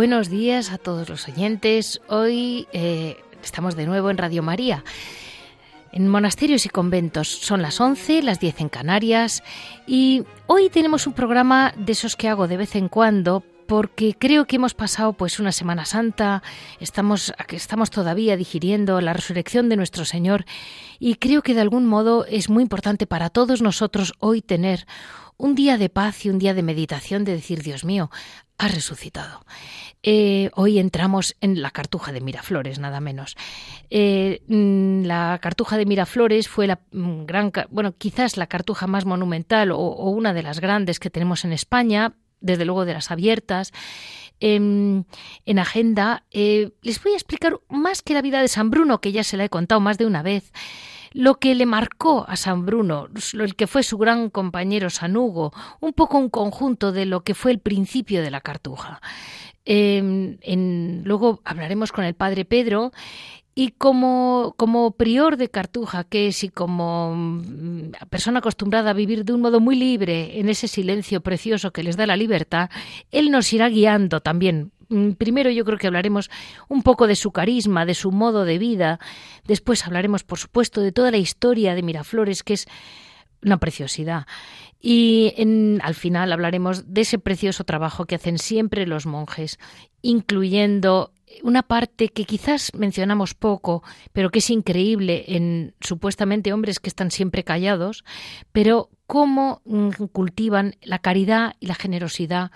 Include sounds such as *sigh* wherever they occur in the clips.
Buenos días a todos los oyentes. Hoy eh, estamos de nuevo en Radio María. En monasterios y conventos son las 11, las 10 en Canarias y hoy tenemos un programa de esos que hago de vez en cuando porque creo que hemos pasado pues una Semana Santa, estamos estamos todavía digiriendo la resurrección de nuestro Señor y creo que de algún modo es muy importante para todos nosotros hoy tener un día de paz y un día de meditación de decir, Dios mío, ha resucitado. Eh, hoy entramos en la Cartuja de Miraflores, nada menos. Eh, mm, la Cartuja de Miraflores fue la mm, gran, bueno, quizás la cartuja más monumental o, una de las grandes que tenemos en España, desde luego de las abiertas. Em, en agenda eh, les voy a explicar más que la vida de San Bruno, que ya se la he contado más de una vez lo que le marcó a San Bruno, el que fue su gran compañero San Hugo, un poco un conjunto de lo que fue el principio de la cartuja. Em, luego hablaremos con el padre Pedro y como, como prior de Cartuja, que es y como mm, persona acostumbrada a vivir de un modo muy libre en ese silencio precioso que les da la libertad, él nos irá guiando también primero yo creo que hablaremos un poco de su carisma, de su modo de vida. Después hablaremos, por supuesto, de toda la historia de Miraflores, que es una preciosidad. Y al final hablaremos de ese precioso trabajo que hacen siempre los monjes, incluyendo una parte que quizás mencionamos poco, pero que es increíble en supuestamente hombres que están siempre callados, pero cómo mm, cultivan la caridad y la generosidad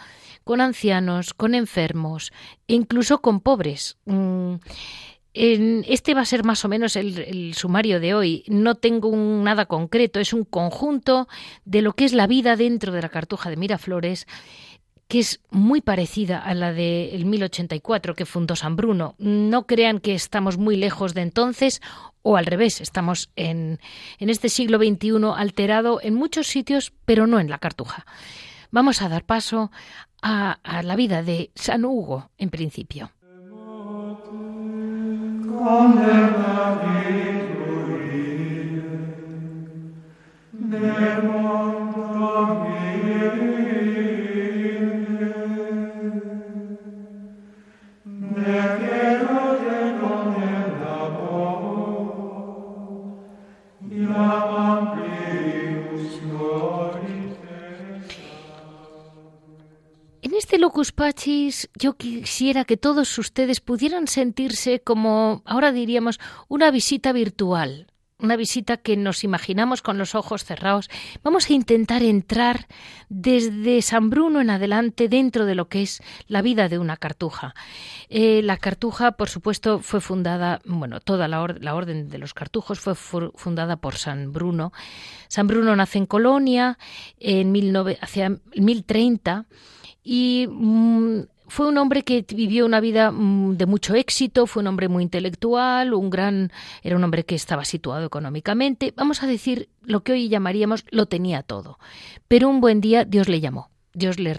con ancianos, con enfermos, e incluso con pobres. Mm, este va a ser más o menos el, sumario de hoy. No tengo nada concreto, es un conjunto de lo que es la vida dentro de la Cartuja de Miraflores que es muy parecida a la del 1084 que fundó San Bruno. No crean que estamos muy lejos de entonces o al revés, estamos en, en este siglo XXI alterado en muchos sitios, pero no en la Cartuja. Vamos a dar paso a, a la vida de San Hugo en principio. Este Locus Pachis yo quisiera que todos ustedes pudieran sentirse como, ahora diríamos, una visita virtual, una visita que nos imaginamos con los ojos cerrados. Vamos a intentar entrar desde San Bruno en adelante dentro de lo que es la vida de una cartuja. Eh, la cartuja, por supuesto, fue fundada, bueno, toda la, orden de los cartujos fue fundada por San Bruno. San Bruno nace en Colonia en 19, hacia 1030 y mm, fue un hombre que vivió una vida mm, de mucho éxito, fue un hombre muy intelectual, un gran, era un hombre que estaba situado económicamente, vamos a decir lo que hoy llamaríamos lo tenía todo. Pero un buen día Dios le llamó. Dios le,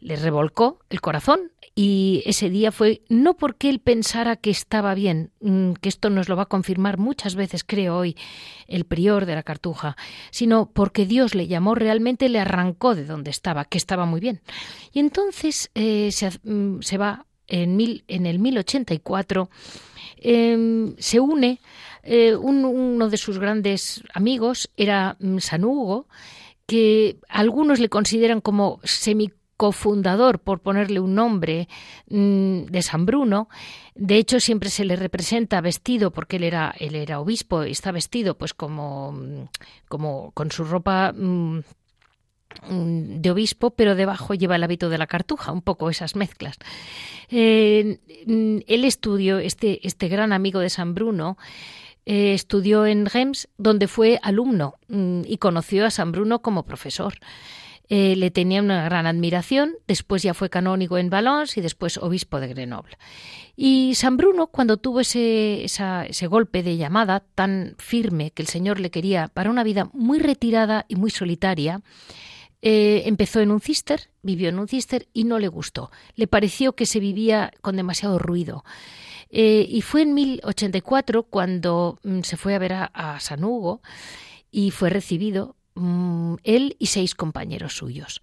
le, revolcó el corazón y ese día fue no porque él pensara que estaba bien, mm, que esto nos lo va a confirmar muchas veces, creo hoy, el prior de la cartuja, sino porque Dios le llamó realmente, le arrancó de donde estaba, que estaba muy bien. Y entonces eh, se, mm, se, va en, mil, en el 1084, em, se une eh, uno de sus grandes amigos, era mm, San Hugo, que algunos le consideran como semicofundador, por ponerle un nombre, mm, de San Bruno. De hecho, siempre se le representa vestido, porque él era, él era obispo, y está vestido pues como, mm, como con su ropa mm, de obispo, pero debajo lleva el hábito de la cartuja, un poco esas mezclas. Eh, él estudió, este, este gran amigo de San Bruno, eh, estudió en Reims, donde fue alumno mm, y conoció a San Bruno como profesor. Eh, le tenía una gran admiración, después ya fue canónigo en Valence y después obispo de Grenoble. Y San Bruno, cuando tuvo ese, golpe de llamada tan firme que el Señor le quería para una vida muy retirada y muy solitaria, eh, empezó en un cister, vivió en un cister y no le gustó. Le pareció que se vivía con demasiado ruido. Eh, y fue en 1084 cuando mm, se fue a ver a, San Hugo y fue recibido mm, él y seis compañeros suyos.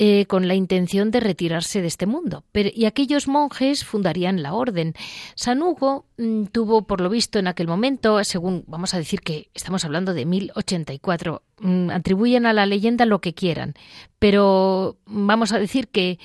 Eh, con la intención de retirarse de este mundo. Y aquellos monjes fundarían la orden. San Hugo mm, tuvo, por lo visto, en aquel momento, según vamos a decir que estamos hablando de 1084, atribuyen a la leyenda lo que quieran, pero vamos a decir que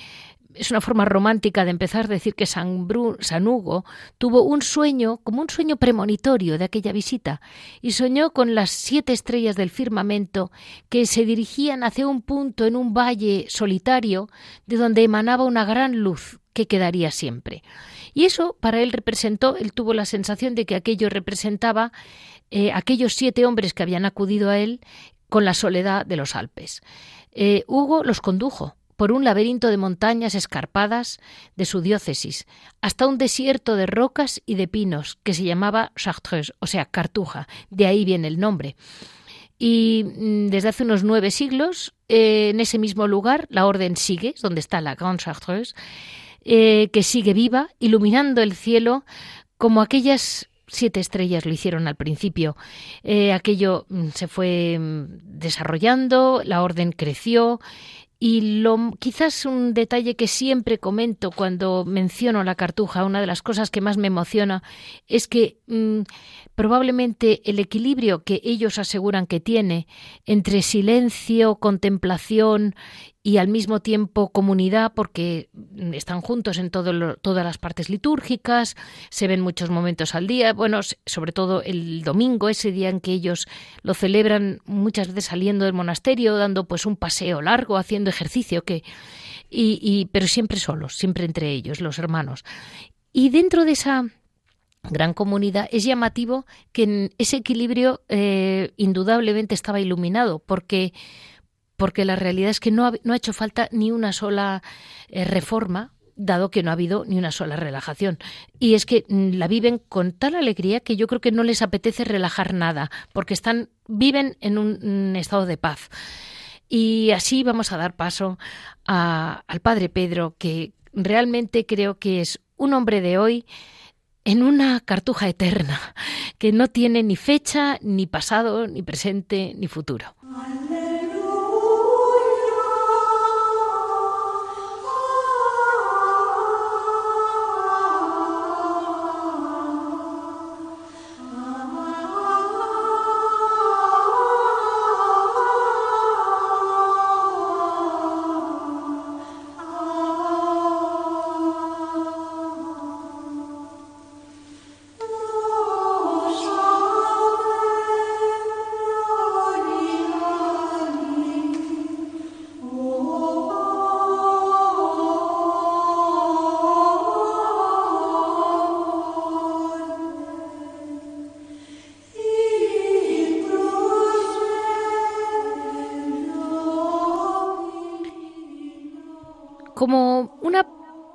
es una forma romántica de empezar a decir que San, San, Hugo tuvo un sueño, como un sueño premonitorio de aquella visita, y soñó con las siete estrellas del firmamento que se dirigían hacia un punto en un valle solitario de donde emanaba una gran luz que quedaría siempre. Y eso para él representó, él tuvo la sensación de que aquello representaba eh, aquellos siete hombres que habían acudido a él con la soledad de los Alpes. Eh, Hugo los condujo por un laberinto de montañas escarpadas de su diócesis, hasta un desierto de rocas y de pinos que se llamaba Chartreuse, o sea, Cartuja, de ahí viene el nombre. Y mm, desde hace unos nueve siglos, eh, en ese mismo lugar, la orden sigue, donde está la Grande Chartreuse, eh, que sigue viva, iluminando el cielo como aquellas siete estrellas lo hicieron al principio. Eh, aquello mm, se fue mm, desarrollando, la orden creció y lo, quizás un detalle que siempre comento cuando menciono la cartuja, una de las cosas que más me emociona, es que mm, probablemente el equilibrio que ellos aseguran que tiene entre silencio, contemplación y al mismo tiempo comunidad porque están juntos en todo todas las partes litúrgicas, se ven muchos momentos al día, bueno, sobre todo el domingo, ese día en que ellos lo celebran muchas veces saliendo del monasterio, dando pues un paseo largo, haciendo ejercicio, que y, y pero siempre solos, siempre entre ellos, los hermanos. Y dentro de esa gran comunidad, es llamativo que ese equilibrio eh, indudablemente estaba iluminado, porque porque la realidad es que no ha, no ha hecho falta ni una sola eh, reforma dado que no ha habido ni una sola relajación. Y es que mm, la viven con tal alegría que yo creo que no les apetece relajar nada, porque están, viven en un, estado de paz. Y así vamos a dar paso al Padre Pedro, que realmente creo que es un hombre de hoy en una cartuja eterna, que no tiene ni fecha, ni pasado, ni presente, ni futuro.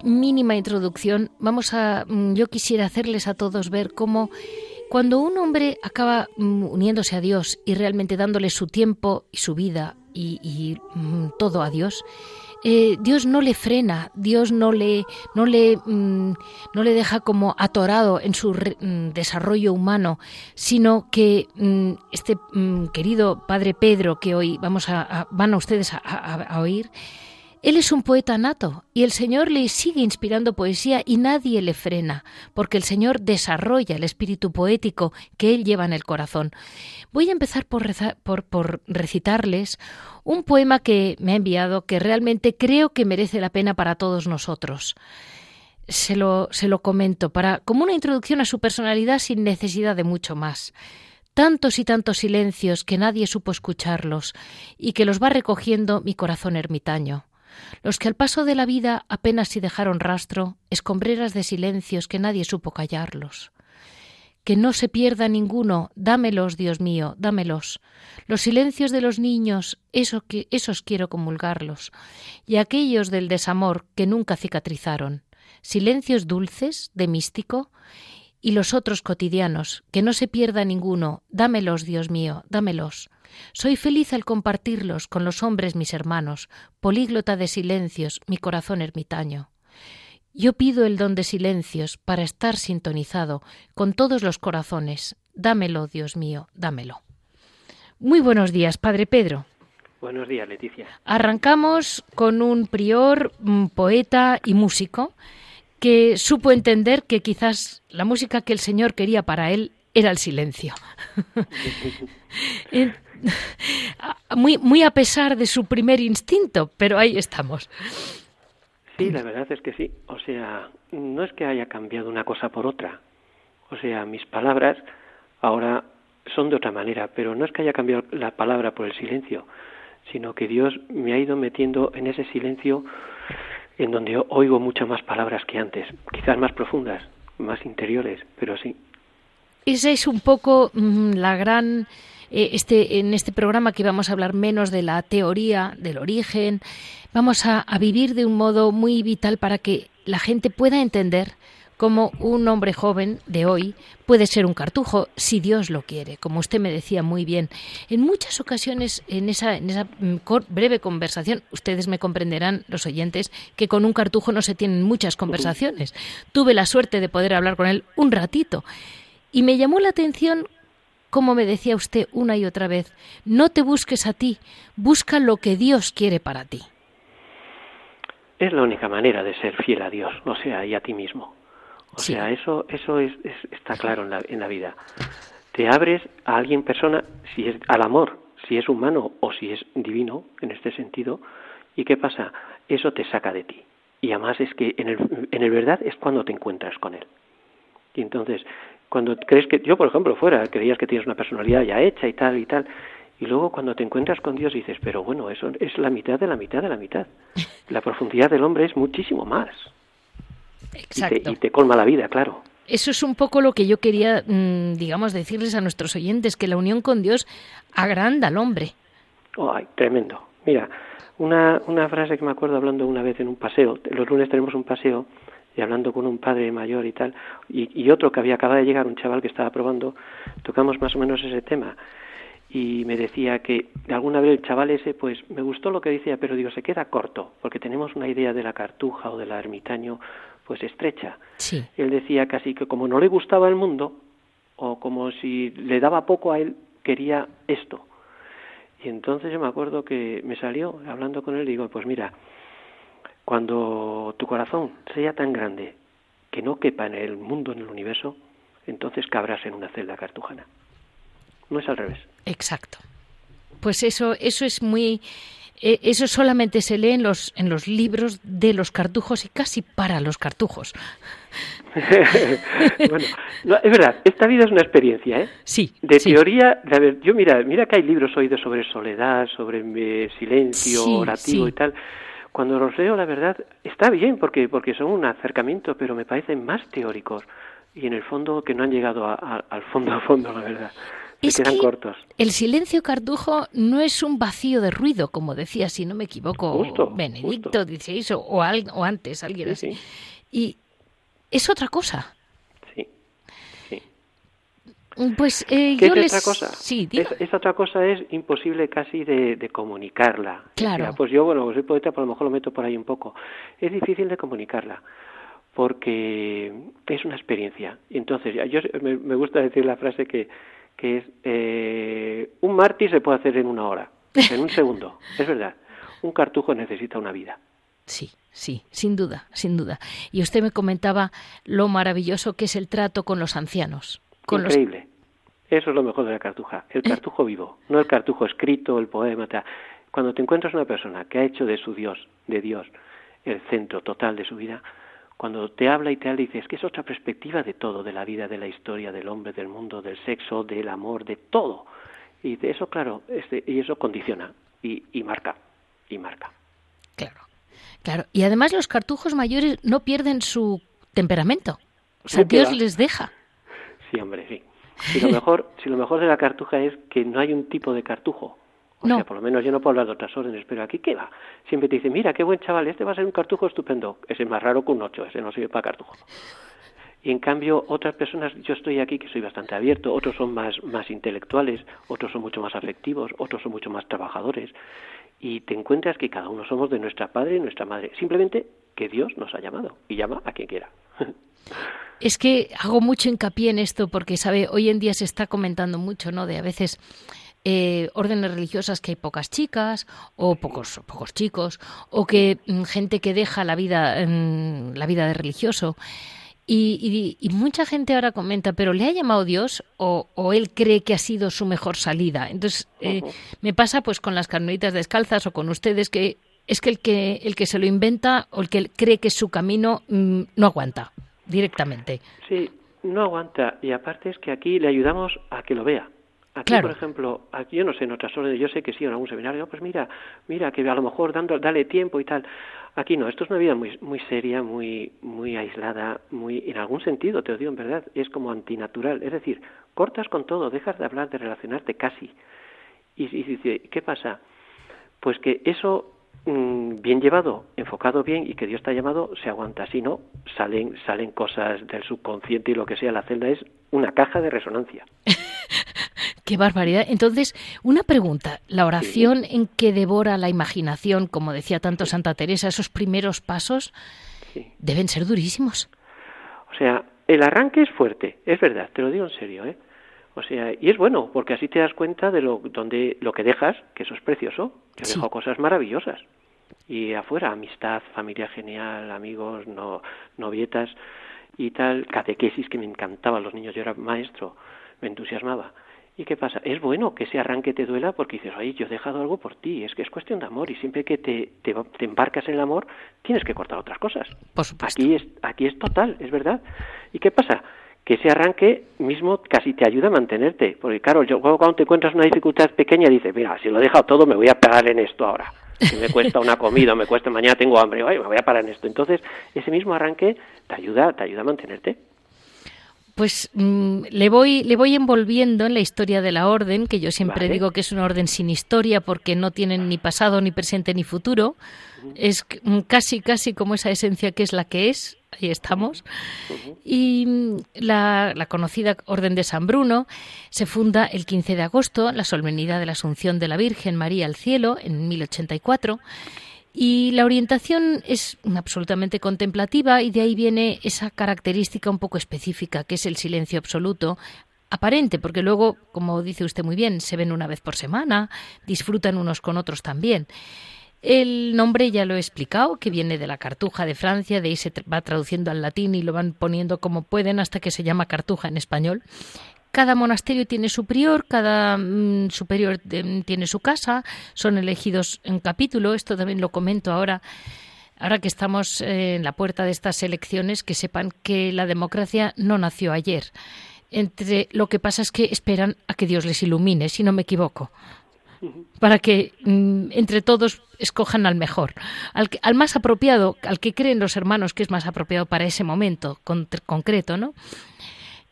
Mínima introducción, vamos a mm, yo quisiera hacerles a todos ver cómo cuando un hombre acaba mm, uniéndose a Dios y realmente dándole su tiempo y su vida y, mm, todo a Dios, eh, Dios no le frena, Dios no le, no le, no le deja como atorado en su desarrollo humano, sino que este querido Padre Pedro que hoy vamos a, van a ustedes a oír, él es un poeta nato y el Señor le sigue inspirando poesía y nadie le frena, porque el Señor desarrolla el espíritu poético que Él lleva en el corazón. Voy a empezar por, por, recitarles un poema que me ha enviado que realmente creo que merece la pena para todos nosotros. Se lo, se lo comento para, como una introducción a su personalidad sin necesidad de mucho más tantos y tantos silencios que nadie supo escucharlos y que los va recogiendo mi corazón ermitaño los que al paso de la vida apenas si dejaron rastro, escombreras de silencios que nadie supo callarlos. que no se pierda ninguno, dámelos, Dios mío, dámelos. Los silencios de los niños, eso que, esos quiero comulgarlos, y aquellos del desamor que nunca cicatrizaron, silencios dulces, de místico, y los otros cotidianos, que no se pierda ninguno, dámelos, Dios mío, dámelos. Soy feliz al compartirlos con los hombres mis hermanos, políglota de silencios, mi corazón ermitaño. Yo pido el don de silencios para estar sintonizado con todos los corazones. Dámelo, Dios mío, dámelo. Muy buenos días, Padre Pedro. Buenos días, Leticia. Arrancamos con un prior, poeta y músico que supo entender que quizás la música que el Señor quería para él era el silencio. *laughs* *laughs* muy, muy a pesar de su primer instinto, pero ahí estamos. Sí, la verdad es que sí. O sea, no es que haya cambiado una cosa por otra. O sea, mis palabras ahora son de otra manera, pero no es que haya cambiado la palabra por el silencio, sino que Dios me ha ido metiendo en ese silencio en donde oigo muchas más palabras que antes, quizás más profundas, más interiores, pero sí. Esa es un poco mm, la gran eh, este, en este programa que vamos a hablar menos de la teoría, del origen, vamos a, vivir de un modo muy vital para que la gente pueda entender cómo un hombre joven de hoy puede ser un cartujo si Dios lo quiere, como usted me decía muy bien. En muchas ocasiones, en esa, en esa mm, breve conversación, ustedes me comprenderán, los oyentes, que con un cartujo no se tienen muchas conversaciones. Tuve la suerte de poder hablar con él un ratito. Y me llamó la atención como me decía usted una y otra vez, no te busques a ti, busca lo que Dios quiere para ti. Es la única manera de ser fiel a Dios, o sea, y a ti mismo. O sea, eso, eso es, está claro en la, en la vida. Te abres a alguien persona, si es al amor, si es humano o si es divino, en este sentido, ¿y qué pasa? Eso te saca de ti. Y además es que en el, en el verdad es cuando te encuentras con él. Y entonces, cuando crees que, yo por ejemplo, fuera, creías que tienes una personalidad ya hecha y tal y tal, y luego cuando te encuentras con Dios dices, pero bueno, eso es la mitad de la mitad de la mitad. *laughs* La profundidad del hombre es muchísimo más. Exacto. Y te, colma la vida, claro. Eso es un poco lo que yo quería, mm, digamos, decirles a nuestros oyentes, que la unión con Dios agranda al hombre. Ay, tremendo. Mira, una, una frase que me acuerdo hablando una vez en un paseo, los lunes tenemos un paseo, y hablando con un padre mayor y tal, y, otro que había acabado de llegar, un chaval que estaba probando, tocamos más o menos ese tema. Y me decía que alguna vez el chaval ese, pues me gustó lo que decía, pero digo, se queda corto, porque tenemos una idea de la cartuja o del ermitaño, pues estrecha. Sí. Él decía casi que como no le gustaba el mundo, o como si le daba poco a él, quería esto. Y entonces yo me acuerdo que me salió hablando con él y digo, pues mira, cuando tu corazón sea tan grande que no quepa en el mundo, en el universo, entonces cabrás en una celda cartujana. No es al revés. Exacto. Pues eso, eso es muy, eh, eso solamente se lee en los, en los libros de los cartujos y casi para los cartujos. *laughs* bueno, es verdad, esta vida es una experiencia, ¿eh? Sí. De teoría, de, ver, yo mira, mira que hay libros oídos sobre soledad, sobre eh, silencio orativo y tal cuando los leo, la verdad, está bien porque, porque son un acercamiento, pero me parecen más teóricos y en el fondo que no han llegado al fondo a fondo, la verdad. Se quedan cortos. El silencio cartujo no es un vacío de ruido, como decía, si no me equivoco, Benedicto XVI o, o, antes, alguien así. Y es otra cosa. Pues eh, ¿Qué yo es otra cosa? Sí, es, otra cosa es imposible casi de, comunicarla. Claro. pues yo, bueno, soy poeta, por lo mejor lo meto por ahí un poco. Es difícil de comunicarla porque es una experiencia. Entonces, yo me, gusta decir la frase que, que es eh, un mártir se puede hacer en una hora, en un segundo. es verdad. Un cartujo necesita una vida. Sí, sí, sin duda, sin duda. Y usted me comentaba lo maravilloso que es el trato con los ancianos. Increíble. Eso es lo mejor de la cartuja, el cartujo vivo, no el cartujo escrito, el poema. Cuando te encuentras una persona que ha hecho de su Dios, de Dios, el centro total de su vida, cuando te habla y te habla, dices que es otra perspectiva de todo, de la vida, de la historia, del hombre, del mundo, del sexo, del amor, de todo. Y de eso, claro, este, y eso condiciona y, y marca, y marca. Claro, claro. Y además los cartujos mayores no pierden su temperamento. O sea, Dios les deja. Sí, hombre, sí. Si lo *laughs* mejor, si lo mejor de la cartuja es que no hay un tipo de cartujo. O sea, por lo menos yo no puedo hablar de otras órdenes, pero aquí, ¿qué va? Siempre te dice, mira, qué buen chaval, este va a ser un cartujo estupendo. Ese es más raro que un ocho, ese no sirve para cartujo. Y en cambio, otras personas, yo estoy aquí que soy bastante abierto, otros son más, más intelectuales, otros son mucho más afectivos, otros son mucho más trabajadores. Y te encuentras que cada uno somos de nuestra padre y nuestra madre. Simplemente que Dios nos ha llamado y llama a quien quiera. *laughs* Es que hago mucho hincapié en esto porque, sabe, hoy en día se está comentando mucho, ¿no? De a veces eh, órdenes religiosas que hay pocas chicas o pocos pocos chicos o que mm, gente que deja la vida la vida de religioso y, mucha gente ahora comenta, pero ¿le ha llamado Dios o, él cree que ha sido su mejor salida? Entonces, eh, me pasa pues con las carmelitas descalzas o con ustedes que es que el que, el que se lo inventa o el que cree que es su camino mm, no aguanta directamente. Sí, no aguanta. Y aparte es que aquí le ayudamos a que lo vea. Aquí, por ejemplo, aquí yo no sé, en otras órdenes, yo sé que sí, en algún seminario, pues mira, mira, que a lo mejor dando, dale tiempo y tal. Aquí no, esto es una vida muy, muy seria, muy, muy aislada, muy, en algún sentido, te lo digo en verdad, es como antinatural. Es decir, cortas con todo, dejas de hablar, de relacionarte casi. Y, y dice, ¿qué pasa? Pues que eso bien llevado, enfocado bien y que Dios te ha llamado, se aguanta. Si no, salen, salen cosas del subconsciente y lo que sea. La celda es una caja de resonancia. *laughs* Qué barbaridad. Entonces, una pregunta. La oración en que devora la imaginación, como decía tanto Santa Teresa, esos primeros pasos deben ser durísimos. O sea, el arranque es fuerte, es verdad, te lo digo en serio, ¿eh? O sea, y es bueno, porque así te das cuenta de lo, donde, lo que dejas, que eso es precioso, que sí. dejo cosas maravillosas. Y afuera, amistad, familia genial, amigos, no, novietas y tal, catequesis que me encantaba, los niños, yo era maestro, me entusiasmaba. ¿Y qué pasa? Es bueno que ese arranque te duela porque dices, oye, yo he dejado algo por ti, es que es cuestión de amor y siempre que te, te, embarcas en el amor tienes que cortar otras cosas. Por supuesto. Aquí es, aquí es total, es verdad. ¿Y qué pasa? Que ese arranque mismo casi te ayuda a mantenerte, porque claro, yo, cuando te encuentras una dificultad pequeña dices, mira, si lo he dejado todo me voy a pegar en esto ahora. Si me cuesta una comida, me cuesta mañana tengo hambre, me voy a parar en esto. Entonces, ese mismo arranque te ayuda, te ayuda a mantenerte pues mm, le voy le voy envolviendo en la historia de la orden, que yo siempre digo que es una orden sin historia porque no tienen ni pasado ni presente ni futuro. Es casi casi como esa esencia que es la que es. Ahí estamos. Y mm, la, la conocida Orden de San Bruno se funda el 15 de agosto, la solemnidad de la Asunción de la Virgen María al cielo, en 1084 y la orientación es absolutamente contemplativa y de ahí viene esa característica un poco específica, que es el silencio absoluto, aparente, porque luego, como dice usted muy bien, se ven una vez por semana, disfrutan unos con otros también. El nombre ya lo he explicado, que viene de la cartuja de Francia, de ahí se va traduciendo al latín y lo van poniendo como pueden hasta que se llama cartuja en español. Cada monasterio tiene su prior, cada mm, superior tiene su casa, son elegidos en capítulo, esto también lo comento ahora. Ahora que estamos eh, en la puerta de estas elecciones, que sepan que la democracia no nació ayer. Entre lo que pasa es que esperan a que Dios les ilumine, si no me equivoco, para que mm, entre todos escojan al mejor, al, más apropiado, al que creen los hermanos que es más apropiado para ese momento concreto, ¿no?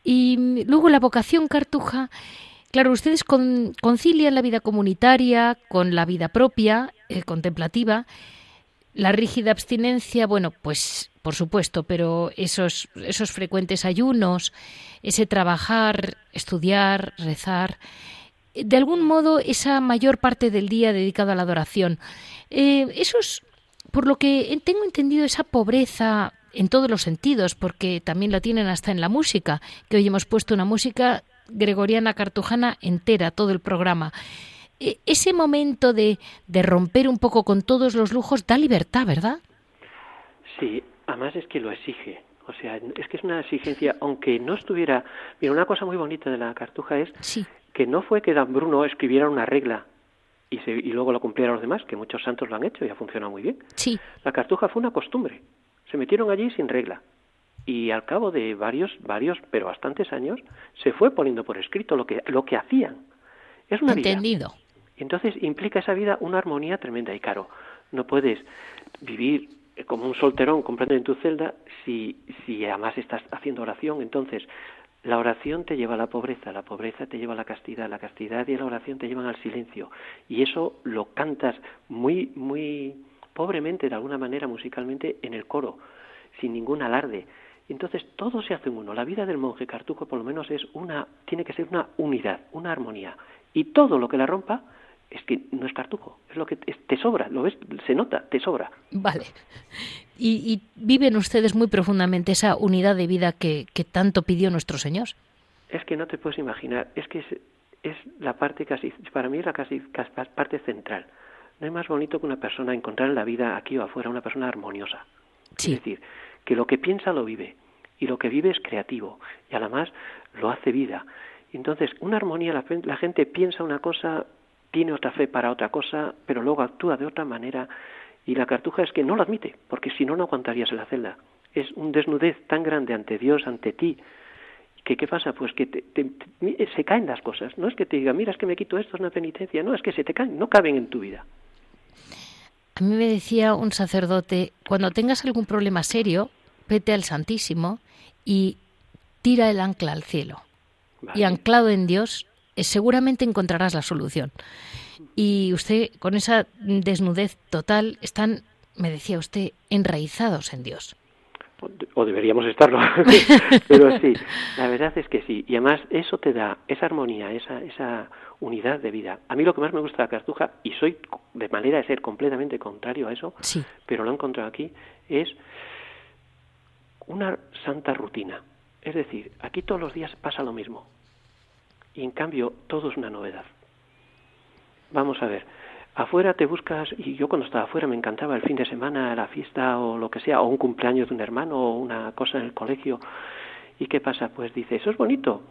Y luego la vocación cartuja, claro, ustedes concilian la vida comunitaria con la vida propia, eh, contemplativa. La rígida abstinencia, bueno, pues por supuesto, pero esos, esos frecuentes ayunos, ese trabajar, estudiar, rezar, de algún modo esa mayor parte del día dedicado a la adoración. Eh, esos, por lo que tengo entendido, esa pobreza en todos los sentidos, porque también la tienen hasta en la música, que hoy hemos puesto una música gregoriana cartujana entera, todo el programa. E, ese momento de, de romper un poco con todos los lujos da libertad, ¿verdad? Sí, además es que lo exige. O sea, es que es una exigencia, aunque no estuviera... Mira, una cosa muy bonita de la cartuja es que no fue que Dan Bruno escribiera una regla y, se, y luego lo cumplieran los demás, que muchos santos lo han hecho y ha funcionado muy bien. Sí. La cartuja fue una costumbre. Se metieron allí sin regla. Y al cabo de varios, varios, pero bastantes años, se fue poniendo por escrito lo que, lo que hacían. Es una Entendido. Vida. Entonces implica esa vida una armonía tremenda. Y claro, no puedes vivir como un solterón comprando en tu celda si, si además estás haciendo oración. Entonces, La oración te lleva a la pobreza, la pobreza te lleva a la castidad, la castidad y la oración te llevan al silencio. Y eso lo cantas muy, muy pobremente, de alguna manera, musicalmente, en el coro, sin ningún alarde. Entonces todo se hace uno. La vida del monje cartujo, por lo menos, es una, tiene que ser una unidad, una armonía. Y todo lo que la rompa es que no es cartujo, es lo que te sobra, lo ves, se nota, te sobra. Vale. Y, viven ustedes muy profundamente esa unidad de vida que, tanto pidió nuestro Señor. Es que no te puedes imaginar, es que es, la parte casi, para mí es la casi, parte central. No hay más bonito que una persona encontrar en la vida aquí o afuera una persona armoniosa. Es decir, que lo que piensa lo vive y lo que vive es creativo y además lo hace vida. Entonces, una armonía, la gente piensa una cosa, tiene otra fe para otra cosa, pero luego actúa de otra manera y la cartuja es que no lo admite, porque si no, no aguantarías en la celda. Es un desnudez tan grande ante Dios, ante ti, que ¿qué pasa? Pues que se caen las cosas. No es que te diga, mira, es que me quito esto, es una penitencia. No, es que se te caen, no caben en tu vida. A mí me decía un sacerdote, cuando tengas algún problema serio, vete al Santísimo y tira el ancla al cielo. Y anclado en Dios, seguramente encontrarás la solución. Y usted, con esa desnudez total, están, me decía usted, enraizados en Dios. O deberíamos estarlo, *laughs* pero sí, la verdad es que sí. Y además eso te da esa armonía, esa, esa unidad de vida. A mí lo que más me gusta de la cartuja, y soy de manera de ser completamente contrario a eso, pero lo he encontrado aquí, es una santa rutina. Es decir, aquí todos los días pasa lo mismo y en cambio todo es una novedad. Vamos a ver, afuera te buscas, y yo cuando estaba afuera me encantaba el fin de semana, la fiesta o lo que sea, o un cumpleaños de un hermano o una cosa en el colegio. ¿Y qué pasa? Pues dice, eso es bonito,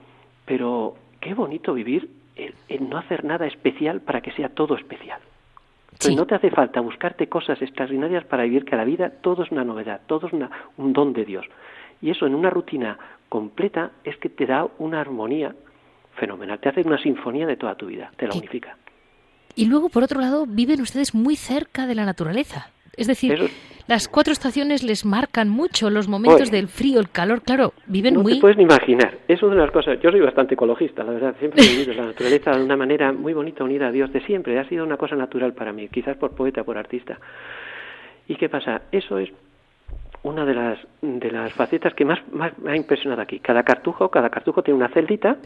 pero qué bonito vivir en, no hacer nada especial para que sea todo especial. no te hace falta buscarte cosas extraordinarias para vivir que la vida todo es una novedad, todo es un don de Dios. Y eso en una rutina completa es que te da una armonía fenomenal. Te hace una sinfonía de toda tu vida, te la unifica. Y luego, por otro lado, viven ustedes muy cerca de la naturaleza. Es decir, las cuatro estaciones les marcan mucho los momentos del frío, el calor, claro, viven muy... No te puedes ni imaginar. Es una de las cosas... Yo soy bastante ecologista, la verdad. Siempre he vivido la naturaleza de una manera muy bonita, unida a Dios de siempre. Ha sido una cosa natural para mí, quizás por poeta, por artista. ¿Y qué pasa? Eso es una de las, de las facetas que más, más me ha impresionado aquí. Cada cartujo, cada cartujo tiene una celdita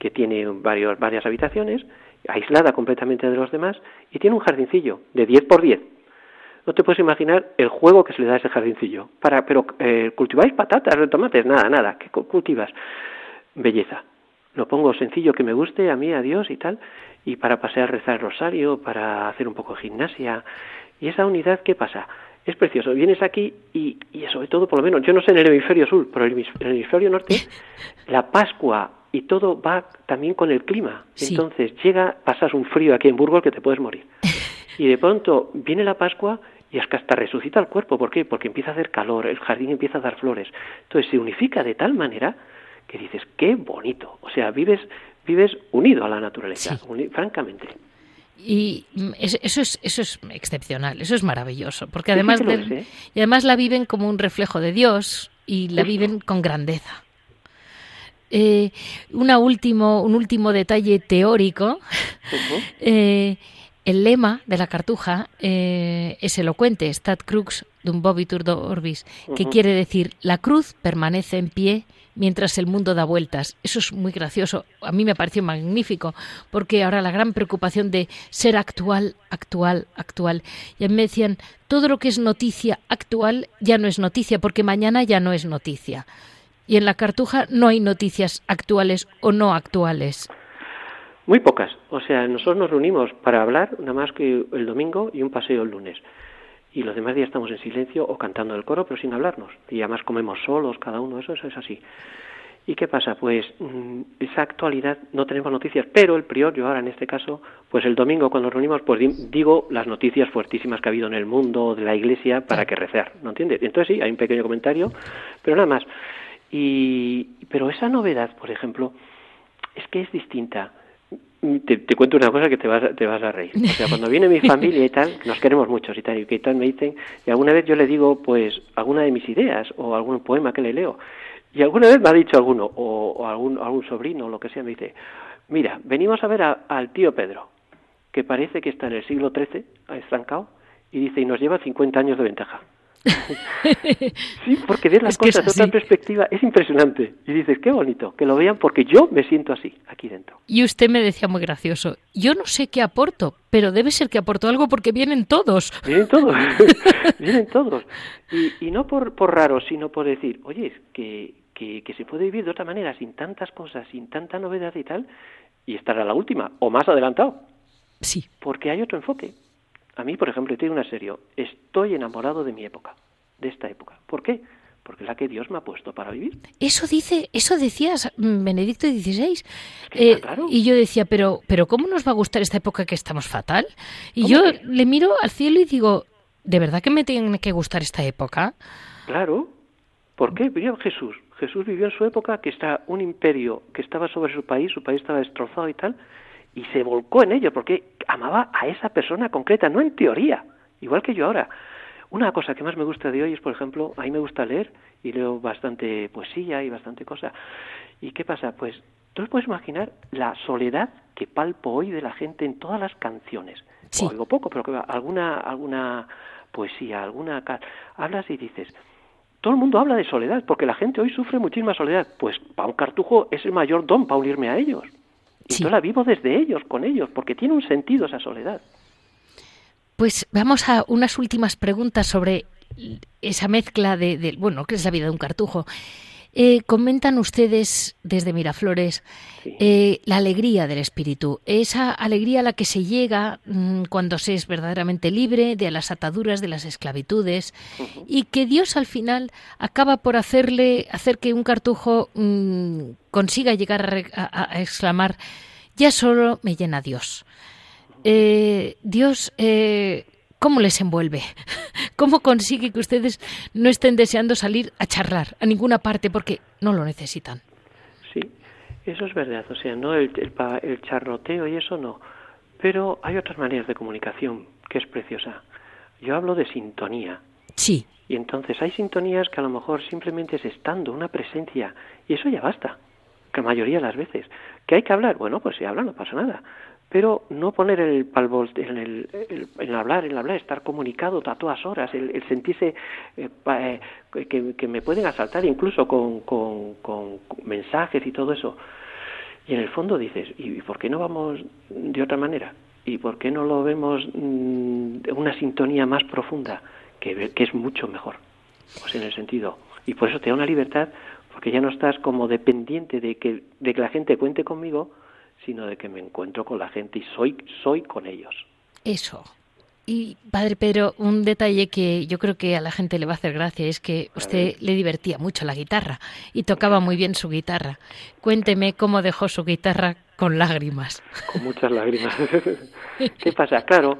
que tiene varios, varias habitaciones, aislada completamente de los demás, y tiene un jardincillo de 10 por 10. No te puedes imaginar el juego que se le da a ese jardincillo. Para, pero, eh, ¿cultiváis patatas, tomates? Nada, nada. ¿Qué cultivas? Belleza. Lo pongo sencillo que me guste a mí, a Dios y tal, y para pasear, rezar el rosario, para hacer un poco de gimnasia. ¿Y esa unidad qué pasa? es precioso. Vienes aquí y, y, sobre todo, por lo menos, yo no sé en el hemisferio sur, pero en el hemisferio norte, *laughs* la Pascua y todo va también con el clima. Entonces llega, pasas un frío aquí en Burgos que te puedes morir. *laughs* Y de pronto viene la Pascua y es que hasta resucita el cuerpo. ¿Por qué? Porque empieza a hacer calor, el jardín empieza a dar flores. Entonces se unifica de tal manera que dices, qué bonito. O sea, vives, vives unido a la naturaleza, francamente. Y eso es, eso es excepcional, eso es maravilloso, porque además, y además la viven como un reflejo de Dios y la viven con grandeza. Eh, una último, un último detalle teórico. *laughs* eh, el lema de la cartuja eh, es elocuente, Stat crux dum bobitur orbis, que quiere decir la cruz permanece en pie mientras el mundo da vueltas. Eso es muy gracioso. A mí me pareció magnífico, porque ahora la gran preocupación de ser actual, actual, actual. Y a mí me decían, todo lo que es noticia actual ya no es noticia, porque mañana ya no es noticia. Y en la cartuja no hay noticias actuales o no actuales. Muy pocas. O sea, nosotros nos reunimos para hablar nada más que el domingo y un paseo el lunes. Y los demás días estamos en silencio o cantando el coro, pero sin hablarnos. Y además comemos solos cada uno, eso, eso es así. ¿Y qué pasa? Pues mm, esa actualidad no tenemos noticias, pero el prior, yo ahora en este caso, pues el domingo cuando nos reunimos, pues digo las noticias fuertísimas que ha habido en el mundo de la iglesia para que rezar, ¿no entiendes? Entonces sí, hay un pequeño comentario, pero nada más. Y, pero esa novedad, por ejemplo, es que es distinta. Te, te, cuento una cosa que te vas, te vas a reír. O sea, cuando viene mi *laughs* familia y tal, nos queremos mucho y tal, y que tal me dicen, y alguna vez yo le digo, pues, alguna de mis ideas o algún poema que le leo. Y alguna vez me ha dicho alguno, o, algún, algún sobrino, o lo que sea, me dice, mira, venimos a ver al tío Pedro, que parece que está en el siglo XIII, estancado, y dice, y nos lleva 50 años de ventaja. *laughs* sí, porque ves las cosas de otra perspectiva, es impresionante. Y dices, qué bonito, que lo vean porque yo me siento así, aquí dentro. Y usted me decía muy gracioso, yo no sé qué aporto, pero debe ser que aporto algo porque vienen todos. *laughs* Vienen todos, *laughs* vienen todos. Y, no por, por raro, sino por decir, oye, que, que, que se puede vivir de otra manera, sin tantas cosas, sin tanta novedad y tal, y estar a la última, o más adelantado. Sí. Porque hay otro enfoque. A mí, por ejemplo, te digo una serio, estoy enamorado de mi época, de esta época. ¿Por qué? Porque es la que Dios me ha puesto para vivir. Eso dice, eso decías mm, Benedicto XVI. Eh, y yo decía, pero, pero ¿cómo nos va a gustar esta época que estamos fatal? Y yo le miro al cielo y digo, ¿de verdad que me tiene que gustar esta época? Claro. ¿Por qué? Vivió Jesús. Jesús vivió en su época que está un imperio que estaba sobre su país, su país estaba destrozado y tal, y se volcó en ello porque amaba a esa persona concreta, no en teoría, igual que yo ahora. Una cosa que más me gusta de hoy es, por ejemplo, a mí me gusta leer y leo bastante poesía y bastante cosa. ¿Y qué pasa? Pues tú puedes imaginar la soledad que palpo hoy de la gente en todas las canciones. Sí. Oigo poco, pero que alguna alguna poesía, alguna hablas y dices, todo el mundo habla de soledad, porque la gente hoy sufre muchísima soledad. Pues para un cartujo es el mayor don para unirme a ellos. Y yo la vivo desde ellos, con ellos, porque tiene un sentido esa soledad. Pues vamos a unas últimas preguntas sobre esa mezcla de, bueno, que es la vida de un cartujo. Eh, comentan ustedes desde Miraflores eh, la alegría del espíritu, esa alegría a la que se llega mm, cuando se es verdaderamente libre de las ataduras de las esclavitudes y que Dios al final acaba por hacerle hacer que un cartujo mm, consiga llegar a, exclamar ya solo me llena Dios. Eh, Dios ¿Cómo les envuelve? *laughs* ¿Cómo consigue que ustedes no estén deseando salir a charlar a ninguna parte porque no lo necesitan? Sí, eso es verdad. O sea, no el, el, charroteo y eso no. Pero hay otras maneras de comunicación que es preciosa. Yo hablo de sintonía. Sí. Y entonces hay sintonías que a lo mejor simplemente es estando, una presencia, y eso ya basta, que la mayoría de las veces. ¿Que hay que hablar? Bueno, pues si habla no pasa nada pero no poner el palvo en el, el, hablar, en el hablar, estar comunicado a todas horas, el, sentirse eh, eh, que, que, me pueden asaltar incluso con, con, mensajes y todo eso. Y en el fondo dices, ¿y por qué no vamos de otra manera? ¿Y por qué no lo vemos mm, una sintonía más profunda, que, que es mucho mejor? Pues en el sentido. Y por eso te da una libertad, porque ya no estás como dependiente de que, de que la gente cuente conmigo, sino de que me encuentro con la gente y soy, soy con ellos. Eso. Y padre Pedro, un detalle que yo creo que a la gente le va a hacer gracia es que usted le divertía mucho la guitarra y tocaba muy bien su guitarra. Cuénteme cómo dejó su guitarra con lágrimas. Con muchas lágrimas. *laughs* ¿Qué pasa? Claro,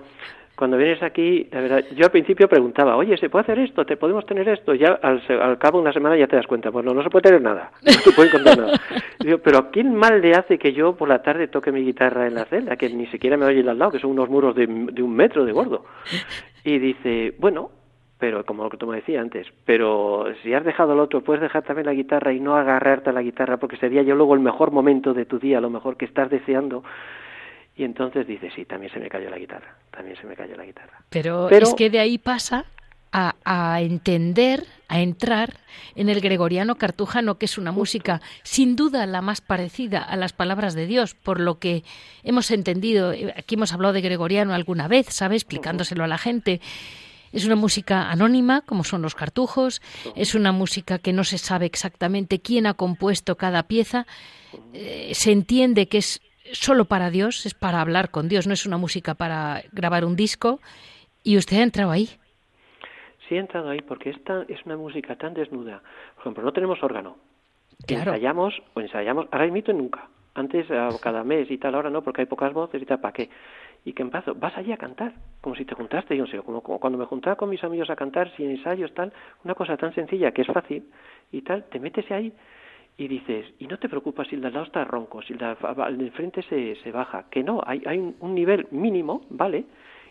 cuando vienes aquí, la verdad, yo al principio preguntaba, oye, ¿se puede hacer esto? ¿Te podemos tener esto? Ya al, cabo de una semana ya te das cuenta, bueno, no se puede tener nada, no se puede encontrar nada. *laughs* Digo, pero ¿quién mal le hace que yo por la tarde toque mi guitarra en la celda, que ni siquiera me oye al lado, que son unos muros de, un metro de gordo? Y dice, bueno, pero como lo que tú me decías antes, pero si has dejado el otro, puedes dejar también la guitarra y no agarrarte a la guitarra, porque sería yo luego el mejor momento de tu día, lo mejor que estás deseando y entonces dice, sí, también se me cayó la guitarra, también se me cayó la guitarra. Pero, es que de ahí pasa a, a, entender, a entrar en el gregoriano cartujano, que es una música sin duda la más parecida a las palabras de Dios, por lo que hemos entendido, eh, aquí hemos hablado de gregoriano alguna vez, ¿sabe? Explicándoselo a la gente. Es una música anónima, como son los cartujos, es una música que no se sabe exactamente quién ha compuesto cada pieza, eh, se entiende que es solo para Dios, es para hablar con Dios, no es una música para grabar un disco. ¿Y usted ha entrado ahí? Sí, he entrado ahí porque esta es una música tan desnuda. Por ejemplo, no tenemos órgano. Ensayamos o ensayamos, ahora imito nunca. Antes, cada mes y tal, ahora no, porque hay pocas voces y tal, ¿para qué? Y que en paso, vas allí a cantar, como si te juntaste, yo no sé, como, como, cuando me juntaba con mis amigos a cantar sin ensayos, tal, una cosa tan sencilla que es fácil y tal, te metes ahí y dices, y no te preocupas si el de al lado está ronco, si el de, frente se, se baja, que no, hay, hay un, nivel mínimo, ¿vale?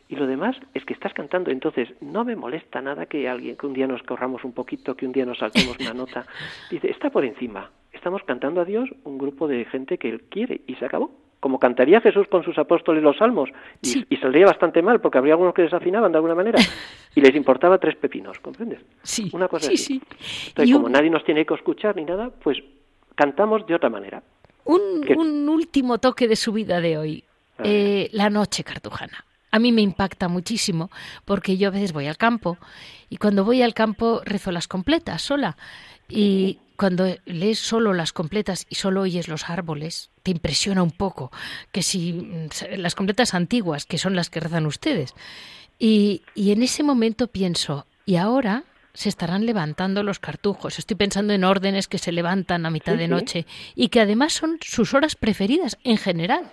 y lo demás es que estás cantando. Entonces, no me molesta nada que alguien, que un día nos corramos un poquito, que un día nos saltemos una nota. Dice, está por encima. Estamos cantando a Dios un grupo de gente que Él quiere y se acabó. Como cantaría Jesús con sus apóstoles los salmos. Y, saldría bastante mal, porque habría algunos que desafinaban de alguna manera. *laughs* Y les importaba tres pepinos, ¿comprendes? Sí. Una cosa sí, así. Entonces, como nadie nos tiene que escuchar ni nada, pues cantamos de otra manera. Un, último toque de su vida de hoy. Eh, la noche cartujana. A mí me impacta muchísimo porque yo a veces voy al campo y cuando voy al campo rezo las completas sola. Y cuando lees solo las completas y solo oyes los árboles, te impresiona un poco que si mm, las completas antiguas, que son las que rezan ustedes. Y, y en ese momento pienso, y ahora se estarán levantando los cartujos. Estoy pensando en órdenes que se levantan a mitad de noche y que además son sus horas preferidas en general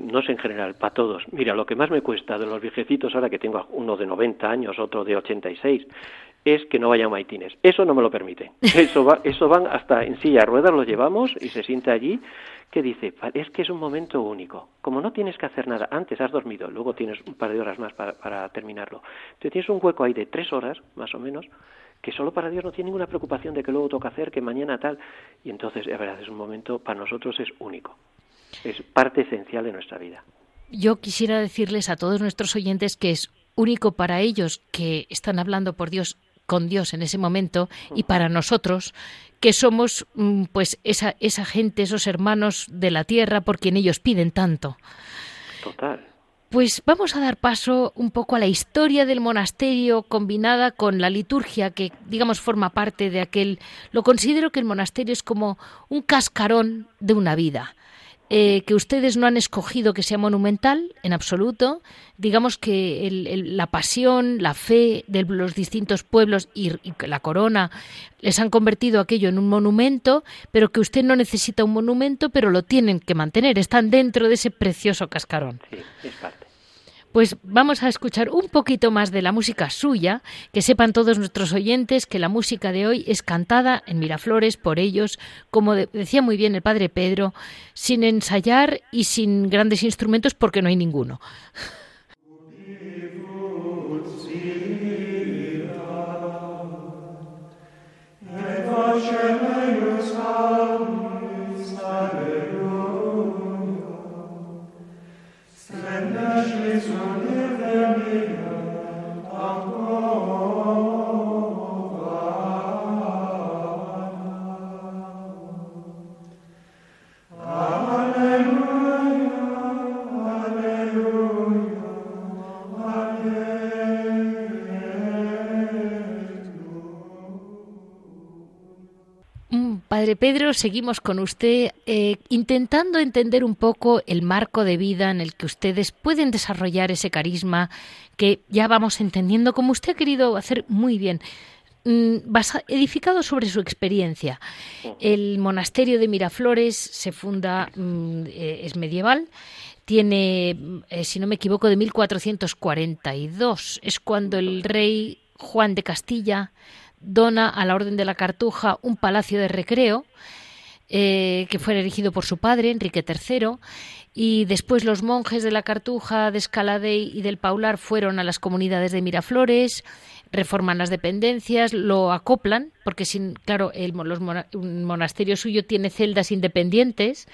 no sé en general, para todos. Mira, lo que más me cuesta de los viejecitos, ahora que tengo uno de 90 años, otro de 86, es que no vayan maitines. Eso no me lo permite. *laughs* Eso, va, eso van hasta en silla de ruedas, lo llevamos y se siente allí, que dice, es que es un momento único. Como no tienes que hacer nada, antes has dormido, luego tienes un par de horas más para, para terminarlo. Entonces tienes un hueco ahí de tres horas, más o menos, que solo para Dios no tiene ninguna preocupación de que luego toca hacer, que mañana tal. Y entonces, la verdad, es un momento, para nosotros es único es parte esencial de nuestra vida. Yo quisiera decirles a todos nuestros oyentes que es único para ellos que están hablando por Dios con Dios en ese momento y para nosotros que somos mm, pues esa esa gente, esos hermanos de la tierra por quien ellos piden tanto. Total. Pues vamos a dar paso un poco a la historia del monasterio combinada con la liturgia que, digamos, forma parte de aquel. Lo considero que el monasterio es como un cascarón de una vida. Eh, que ustedes no han escogido que sea monumental en absoluto. Digamos que la pasión, la fe de los distintos pueblos y, la corona les han convertido aquello en un monumento, pero que usted no necesita un monumento, pero lo tienen que mantener. Están dentro de ese precioso cascarón. Sí, es parte. Pues vamos a escuchar un poquito más de la música suya, que sepan todos nuestros oyentes que la música de hoy es cantada en Miraflores por ellos, como decía muy bien el padre Pedro, sin ensayar y sin grandes instrumentos porque no hay ninguno. Padre Pedro, seguimos con usted eh, intentando entender un poco el marco de vida en el que ustedes pueden desarrollar ese carisma que ya vamos entendiendo como usted ha querido hacer muy bien. Mm, edificado sobre su experiencia. El monasterio de Miraflores se funda, mm, eh, es medieval, tiene, eh, si no me equivoco, de 1442. Es cuando el rey Juan de Castilla dona a la Orden de la Cartuja un palacio de recreo eh, que fue erigido por su padre, Enrique III, y después los monjes de la Cartuja, de Escaladey y del Paular fueron a las comunidades de Miraflores, reforman las dependencias, lo acoplan, porque sin, claro, el, monasterio suyo tiene celdas independientes,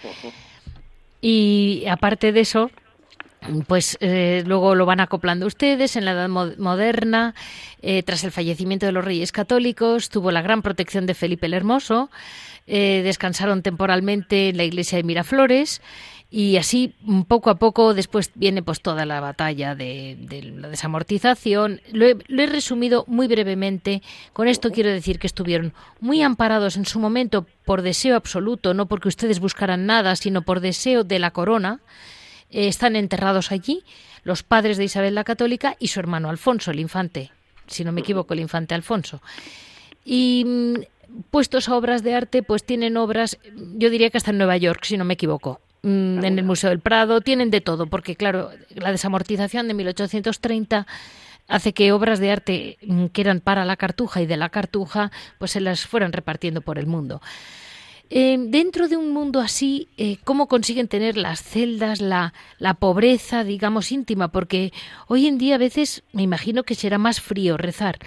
y aparte de eso, pues eh, luego lo van acoplando ustedes en la Edad Moderna, eh, tras el fallecimiento de los reyes católicos, tuvo la gran protección de Felipe el Hermoso, eh, descansaron temporalmente en la iglesia de Miraflores y así poco a poco después viene pues toda la batalla de, la desamortización. Lo he, resumido muy brevemente. Con esto quiero decir que estuvieron muy amparados en su momento por deseo absoluto, no porque ustedes buscaran nada, sino por deseo de la corona eh, están enterrados allí los padres de Isabel la Católica y su hermano Alfonso, el infante, si no me equivoco, el infante Alfonso. Y mm, puestos a obras de arte, pues tienen obras, yo diría que hasta en Nueva York, si no me equivoco. Mm, en el Museo del Prado, tienen de todo, porque claro, la desamortización de 1830 hace que obras de arte mm, que eran para la cartuja y de la cartuja, pues se las fueran repartiendo por el mundo. Eh, dentro de un mundo así, eh, ¿cómo consiguen tener las celdas, la, la pobreza, digamos, íntima? Porque hoy en día a veces me imagino que será más frío rezar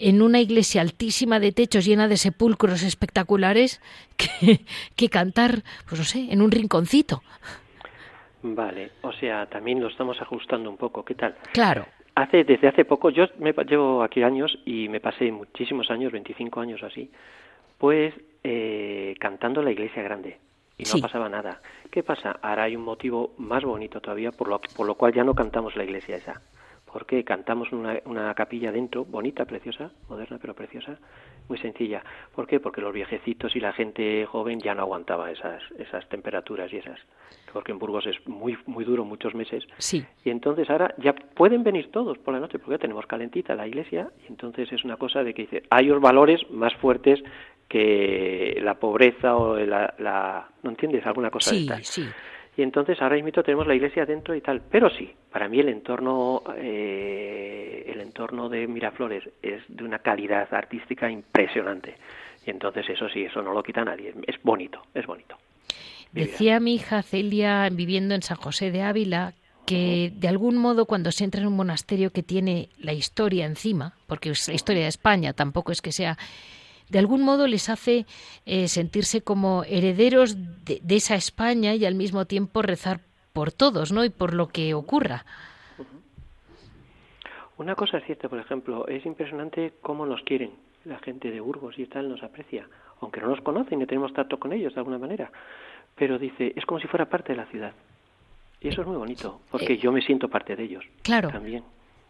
en una iglesia altísima de techos llena de sepulcros espectaculares *laughs* que, que cantar, pues no sé, en un rinconcito. Vale, o sea, también lo estamos ajustando un poco. ¿Qué tal? Claro. Hace, desde hace poco, yo me, llevo aquí años y me pasé muchísimos años, 25 años así, pues eh, cantando la iglesia grande y no pasaba nada. ¿Qué pasa? Ahora hay un motivo más bonito todavía por lo, por lo cual ya no cantamos la iglesia esa porque cantamos una, una capilla dentro, bonita, preciosa, moderna pero preciosa, muy sencilla. ¿Por qué? Porque los viejecitos y la gente joven ya no aguantaba esas, esas temperaturas y esas. Porque en Burgos es muy, muy duro muchos meses. Sí. Y entonces ahora ya pueden venir todos por la noche porque tenemos calentita la iglesia y entonces es una cosa de que dice, hay los valores más fuertes que la pobreza o la, la ¿no entiendes? Alguna cosa sí, de Sí, y entonces ahora mismo tenemos la iglesia dentro y tal. Pero sí, para mí el entorno, eh, el entorno de Miraflores es de una calidad artística impresionante. Y entonces eso sí, eso no lo quita nadie. Es bonito, es bonito. Decía mi hija Celia, viviendo en San José de Ávila, que de algún modo cuando se entra en un monasterio que tiene la historia encima, porque es la historia de España, tampoco es que sea de algún modo les hace eh, sentirse como herederos de, esa España y al mismo tiempo rezar por todos, ¿no? Y por lo que ocurra. Una cosa es cierta, por ejemplo, es impresionante cómo nos quieren la gente de Burgos y tal nos aprecia, aunque no nos conocen y tenemos trato con ellos de alguna manera, pero dice, es como si fuera parte de la ciudad. Y eso es muy bonito, porque eh, yo me siento parte de ellos. Claro. También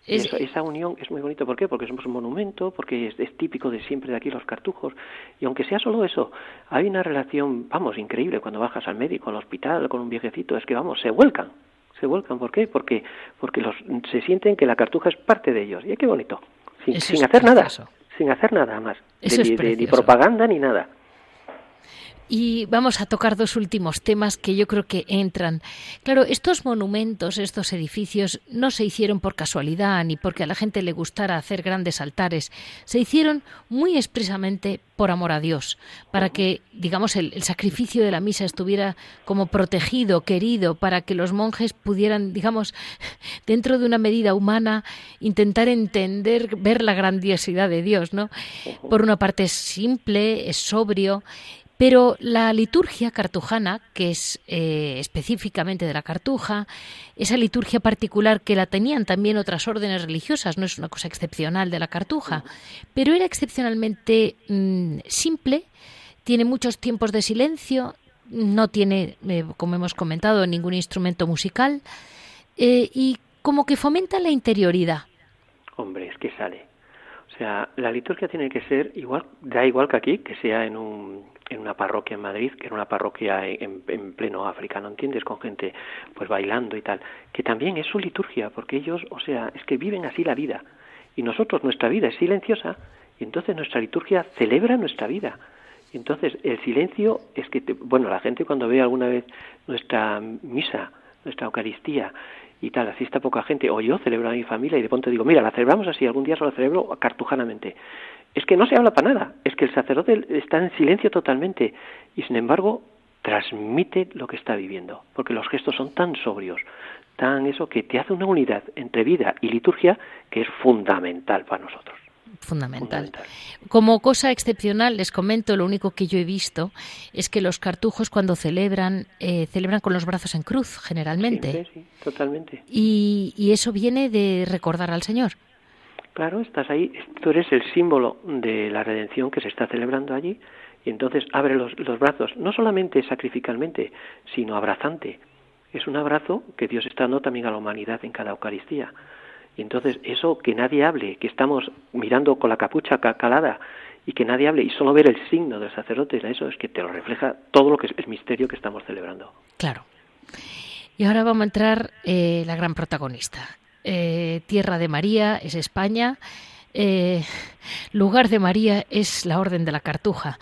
esa unión es muy bonito. ¿Por qué? Porque somos un monumento, porque es, típico de siempre de aquí los cartujos. Y aunque sea solo eso, hay una relación, vamos, increíble cuando bajas al médico, al hospital, con un viejecito. Es que, vamos, se vuelcan. Se vuelcan. ¿Por qué? Porque, porque los, se sienten que la cartuja es parte de ellos. Y qué bonito. Sin, hacer nada. Sin hacer nada más. ni propaganda ni nada. Y vamos a tocar dos últimos temas que yo creo que entran. Claro, estos monumentos, estos edificios, no se hicieron por casualidad ni porque a la gente le gustara hacer grandes altares. Se hicieron muy expresamente por amor a Dios, para que, digamos, el, sacrificio de la misa estuviera como protegido, querido, para que los monjes pudieran, digamos, *laughs* dentro de una medida humana, intentar entender, ver la grandiosidad de Dios, ¿no? Por una parte es simple, es sobrio pero la liturgia cartujana, que es eh, específicamente de la cartuja, esa liturgia particular que la tenían también otras órdenes religiosas, no es una cosa excepcional de la cartuja, pero era excepcionalmente mm, simple, tiene muchos tiempos de silencio, no tiene, eh, como hemos comentado, ningún instrumento musical eh, y como que fomenta la interioridad. Hombre, es que sale. Sea, la liturgia tiene que ser igual, da igual que aquí, que sea en un en una parroquia en Madrid, que era una parroquia en, en, pleno África, ¿no entiendes? Con gente pues bailando y tal, que también es su liturgia, porque ellos, o sea, es que viven así la vida. Y nosotros, nuestra vida es silenciosa, y entonces nuestra liturgia celebra nuestra vida. Y entonces el silencio es que, bueno, la gente cuando ve alguna vez nuestra misa, nuestra Eucaristía y tal, así está poca gente, o yo celebro a mi familia y de pronto digo, mira, la celebramos así, algún día solo celebro cartujanamente es que no se habla para nada, es que el sacerdote está en silencio totalmente y sin embargo transmite lo que está viviendo, porque los gestos son tan sobrios, tan eso que te hace una unidad entre vida y liturgia que es fundamental para nosotros. Fundamental. Como cosa excepcional, les comento, lo único que yo he visto es que los cartujos cuando celebran, eh, celebran con los brazos en cruz, generalmente. Sí, sí, totalmente. Y, y eso viene de recordar al Señor. Claro, estás ahí, tú eres el símbolo de la redención que se está celebrando allí y entonces abre los, los brazos, no solamente sacrificalmente, sino abrazante. Es un abrazo que Dios está dando también a la humanidad en cada Eucaristía. Y entonces eso que nadie hable, que estamos mirando con la capucha calada y que nadie hable y solo ver el signo del sacerdote, eso es que te lo refleja todo lo que es el misterio que estamos celebrando. Claro. Y ahora vamos a entrar eh, la gran protagonista, eh, tierra de María es España, eh, lugar de María es la Orden de la Cartuja.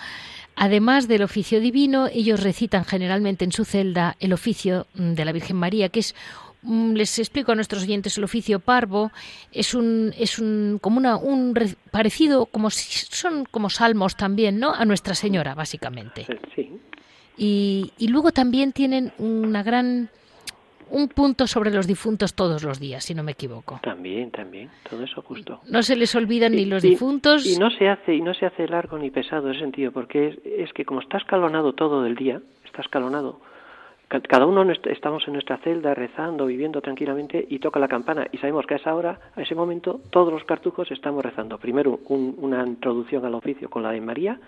Además del oficio divino, ellos recitan generalmente en su celda el oficio de la Virgen María, que es les explico a nuestros oyentes el oficio parvo es un es un como una un parecido como si son como salmos también no a Nuestra Señora básicamente sí Y, y luego también tienen una gran un punto sobre los difuntos todos los días, si no me equivoco. También, también, todo eso justo. No se les olvidan ni los difuntos. Y no se hace y no se hace largo ni pesado en ese sentido, porque es, es que como está escalonado todo el día, está escalonado, cada uno estamos en nuestra celda rezando, viviendo tranquilamente y toca la campana y sabemos que a esa hora, a ese momento, todos los cartujos estamos rezando. Primero una introducción al oficio con la de María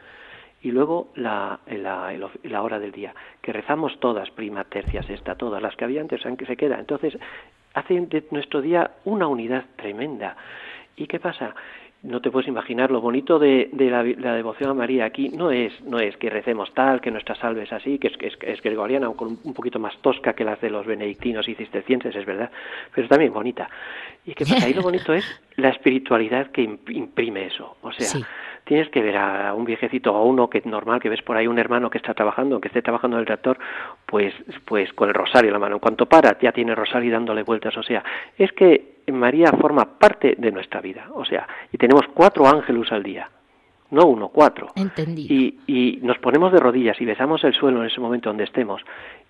y luego la, la, la, hora del día, que rezamos todas, prima, tercia, sexta, todas las que había antes, aunque se queda. Entonces, hace de nuestro día una unidad tremenda. ¿Y qué pasa? No te puedes imaginar lo bonito de, la, devoción a María. Aquí no es no es que recemos tal que nuestra salve es así que es, es, es gregoriana un, un poquito más tosca que las de los benedictinos y cistercienses es verdad pero también bonita. Y que ahí lo bonito es la espiritualidad que imprime eso. O sea tienes que ver a un viejecito o a uno que normal que ves por ahí un hermano que está trabajando que esté trabajando en el tractor pues pues con el rosario en la mano. En cuanto para ya tiene rosario dándole vueltas. O sea es que María forma parte de nuestra vida. O sea, y tenemos cuatro ángeles al día. No uno, cuatro. Entendido. Y, y nos ponemos de rodillas y besamos el suelo en ese momento donde estemos.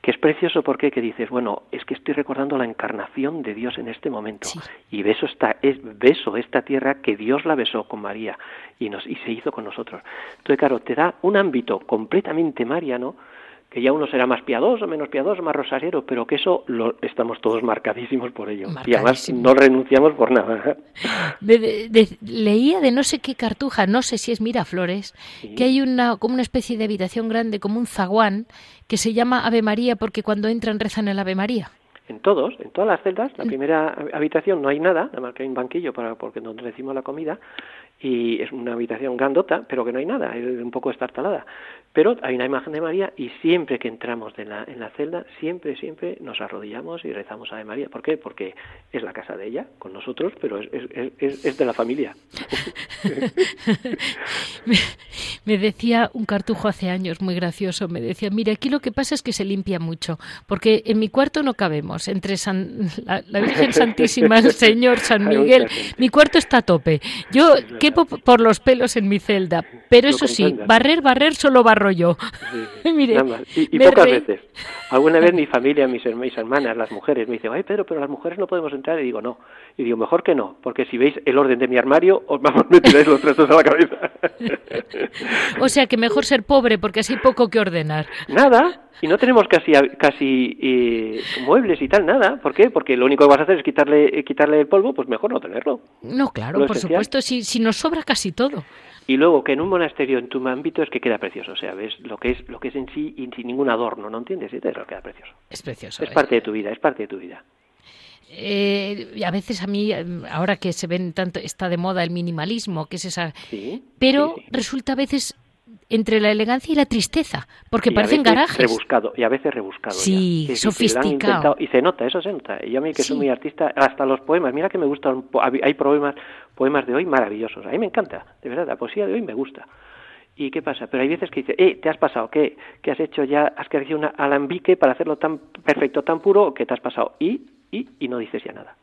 Que es precioso porque que dices, bueno, es que estoy recordando la encarnación de Dios en este momento. Y beso esta, es, beso esta tierra que Dios la besó con María y, nos, y se hizo con nosotros. Entonces, claro, te da un ámbito completamente mariano que ya uno será más piadoso, menos piadoso, más rosariero, pero que eso lo estamos todos marcadísimos por ello. Y además no renunciamos por nada. *laughs* leía de no sé qué cartuja, no sé si es Miraflores, que hay una como una especie de habitación grande, como un zaguán, que se llama Ave María porque cuando entran rezan el Ave María. En todos, en todas las celdas, la primera habitación no hay nada, nada más que hay un banquillo para porque donde decimos la comida, y es una habitación grandota, pero que no hay nada, es un poco estartalada. Pero hay una imagen de María y siempre que entramos en la, en la celda, siempre, siempre nos arrodillamos y rezamos a de María. ¿Por qué? Porque es la casa de ella, con nosotros, pero es, es, es, de la familia. *laughs* me, decía un cartujo hace años, muy gracioso, me decía, mira, aquí lo que pasa es que se limpia mucho, porque en mi cuarto no cabemos, entre San, la, Virgen *laughs* Santísima, el Señor, San Miguel, mi cuarto está a tope. Yo, ¿qué por los pelos en mi celda. Pero eso sí, barrer, barrer, solo barro yo. *laughs* y, pocas veces. Alguna vez mi *laughs* familia, mis, hermanas, las mujeres, me dicen, ay Pedro, pero las mujeres no podemos entrar. Y digo, no. Y digo, mejor que no, porque si veis el orden de mi armario, os vamos, me tiráis los trastos a la cabeza. *laughs* o sea que mejor ser pobre, porque así poco que ordenar. Nada, y no tenemos casi casi eh, muebles y tal nada. ¿por qué? porque lo único que vas a hacer es quitarle quitarle el polvo pues mejor no tenerlo. No claro por supuesto si, si nos sobra casi todo. Y luego que en un monasterio en tu ámbito es que queda precioso o sea ves lo que es lo que es en sí y sin ningún adorno no entiendes y te lo queda precioso. Es precioso es parte de tu vida es parte de tu vida. Eh, a veces a mí, ahora que se ven tanto, está de moda el minimalismo, que es esa... pero resulta a veces entre la elegancia y la tristeza, porque parecen garajes. Rebuscado, y a veces rebuscado. Sí, sofisticado. y se nota, eso se nota. Y yo a mí que soy muy artista, hasta los poemas, mira que me gustan, hay poemas, poemas de hoy maravillosos. A mí me encanta, de verdad, la poesía de hoy me gusta. ¿Y qué pasa? Pero hay veces que dice, eh, ¿te has pasado? ¿Qué? ¿Qué has hecho ya? ¿Has crecido un alambique para hacerlo tan perfecto, tan puro? que te has pasado? Y, y, y no dices ya nada.